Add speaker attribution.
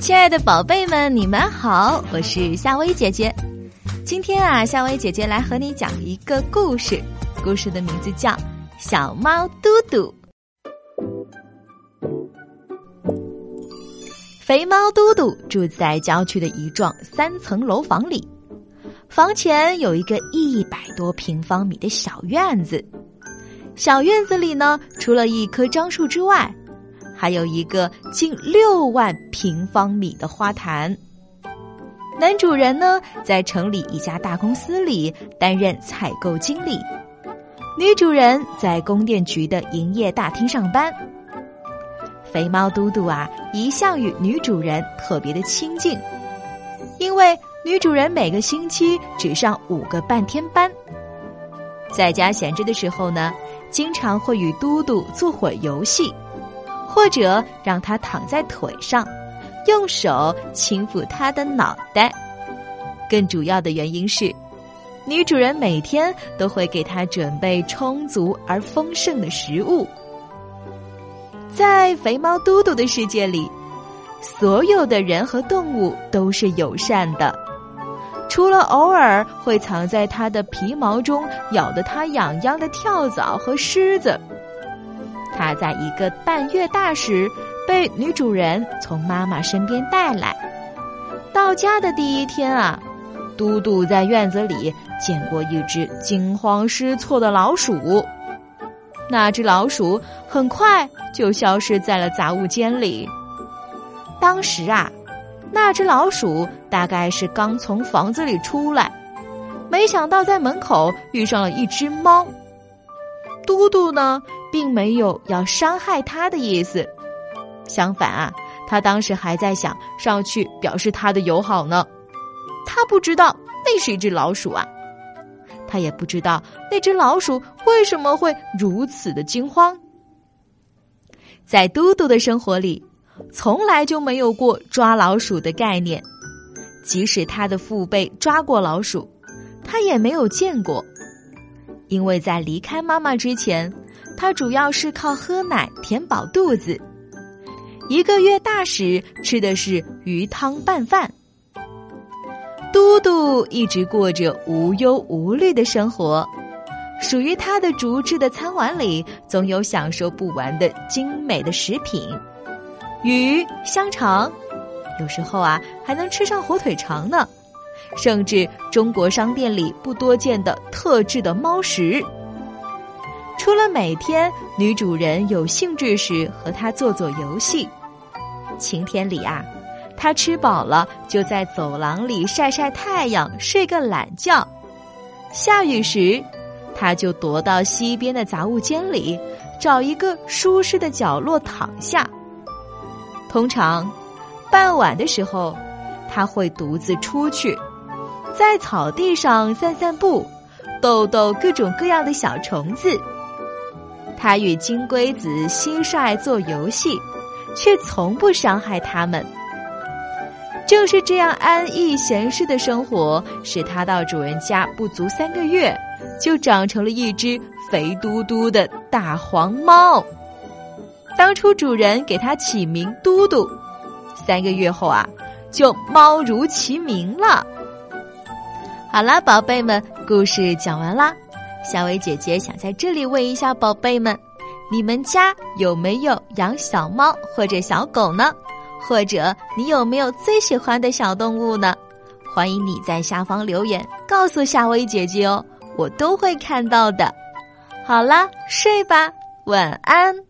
Speaker 1: 亲爱的宝贝们，你们好，我是夏薇姐姐。今天啊，夏薇姐姐来和你讲一个故事，故事的名字叫《小猫嘟嘟》。肥猫嘟嘟住在郊区的一幢三层楼房里，房前有一个一百多平方米的小院子。小院子里呢，除了一棵樟树之外，还有一个近六万平方米的花坛。男主人呢，在城里一家大公司里担任采购经理；女主人在供电局的营业大厅上班。肥猫嘟嘟啊，一向与女主人特别的亲近，因为女主人每个星期只上五个半天班，在家闲着的时候呢，经常会与嘟嘟做会游戏。或者让他躺在腿上，用手轻抚他的脑袋。更主要的原因是，女主人每天都会给他准备充足而丰盛的食物。在肥猫嘟嘟的世界里，所有的人和动物都是友善的，除了偶尔会藏在它的皮毛中咬得它痒痒的跳蚤和虱子。他在一个半月大时被女主人从妈妈身边带来。到家的第一天啊，嘟嘟在院子里见过一只惊慌失措的老鼠。那只老鼠很快就消失在了杂物间里。当时啊，那只老鼠大概是刚从房子里出来，没想到在门口遇上了一只猫。嘟嘟呢？并没有要伤害他的意思，相反啊，他当时还在想上去表示他的友好呢。他不知道那是一只老鼠啊，他也不知道那只老鼠为什么会如此的惊慌。在嘟嘟的生活里，从来就没有过抓老鼠的概念，即使他的父辈抓过老鼠，他也没有见过，因为在离开妈妈之前。它主要是靠喝奶填饱肚子，一个月大时吃的是鱼汤拌饭。嘟嘟一直过着无忧无虑的生活，属于他的竹制的餐碗里总有享受不完的精美的食品，鱼、香肠，有时候啊还能吃上火腿肠呢，甚至中国商店里不多见的特制的猫食。除了每天女主人有兴致时和他做做游戏，晴天里啊，他吃饱了就在走廊里晒晒太阳，睡个懒觉；下雨时，他就躲到西边的杂物间里，找一个舒适的角落躺下。通常，傍晚的时候，他会独自出去，在草地上散散步，逗逗各种各样的小虫子。他与金龟子、蟋蟀做游戏，却从不伤害它们。正是这样安逸闲适的生活，使他到主人家不足三个月，就长成了一只肥嘟嘟的大黄猫。当初主人给它起名嘟嘟，三个月后啊，就猫如其名了。好啦，宝贝们，故事讲完啦。夏薇姐姐想在这里问一下宝贝们：你们家有没有养小猫或者小狗呢？或者你有没有最喜欢的小动物呢？欢迎你在下方留言告诉夏薇姐姐哦，我都会看到的。好啦，睡吧，晚安。